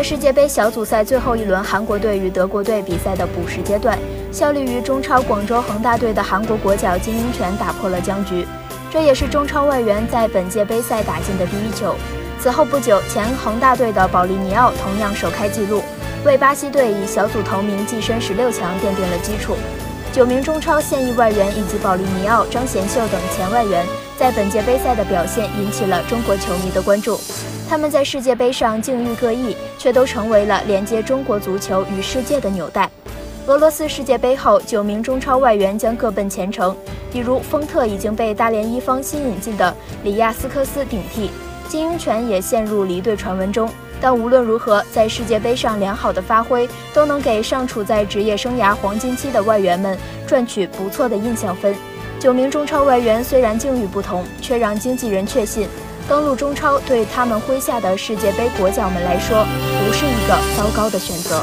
在世界杯小组赛最后一轮韩国队与德国队比赛的补时阶段，效力于中超广州恒大队的韩国国脚金英权打破了僵局，这也是中超外援在本届杯赛打进的第一球。此后不久，前恒大队的保利尼奥同样首开纪录，为巴西队以小组头名跻身十六强奠定了基础。九名中超现役外援以及保利尼奥、张贤秀等前外援在本届杯赛的表现引起了中国球迷的关注。他们在世界杯上境遇各异，却都成为了连接中国足球与世界的纽带。俄罗斯世界杯后，九名中超外援将各奔前程，比如丰特已经被大连一方新引进的里亚斯科斯顶替，金英权也陷入离队传闻中。但无论如何，在世界杯上良好的发挥，都能给尚处在职业生涯黄金期的外援们赚取不错的印象分。九名中超外援虽然境遇不同，却让经纪人确信。登陆中超对他们麾下的世界杯国脚们来说，不是一个糟糕的选择。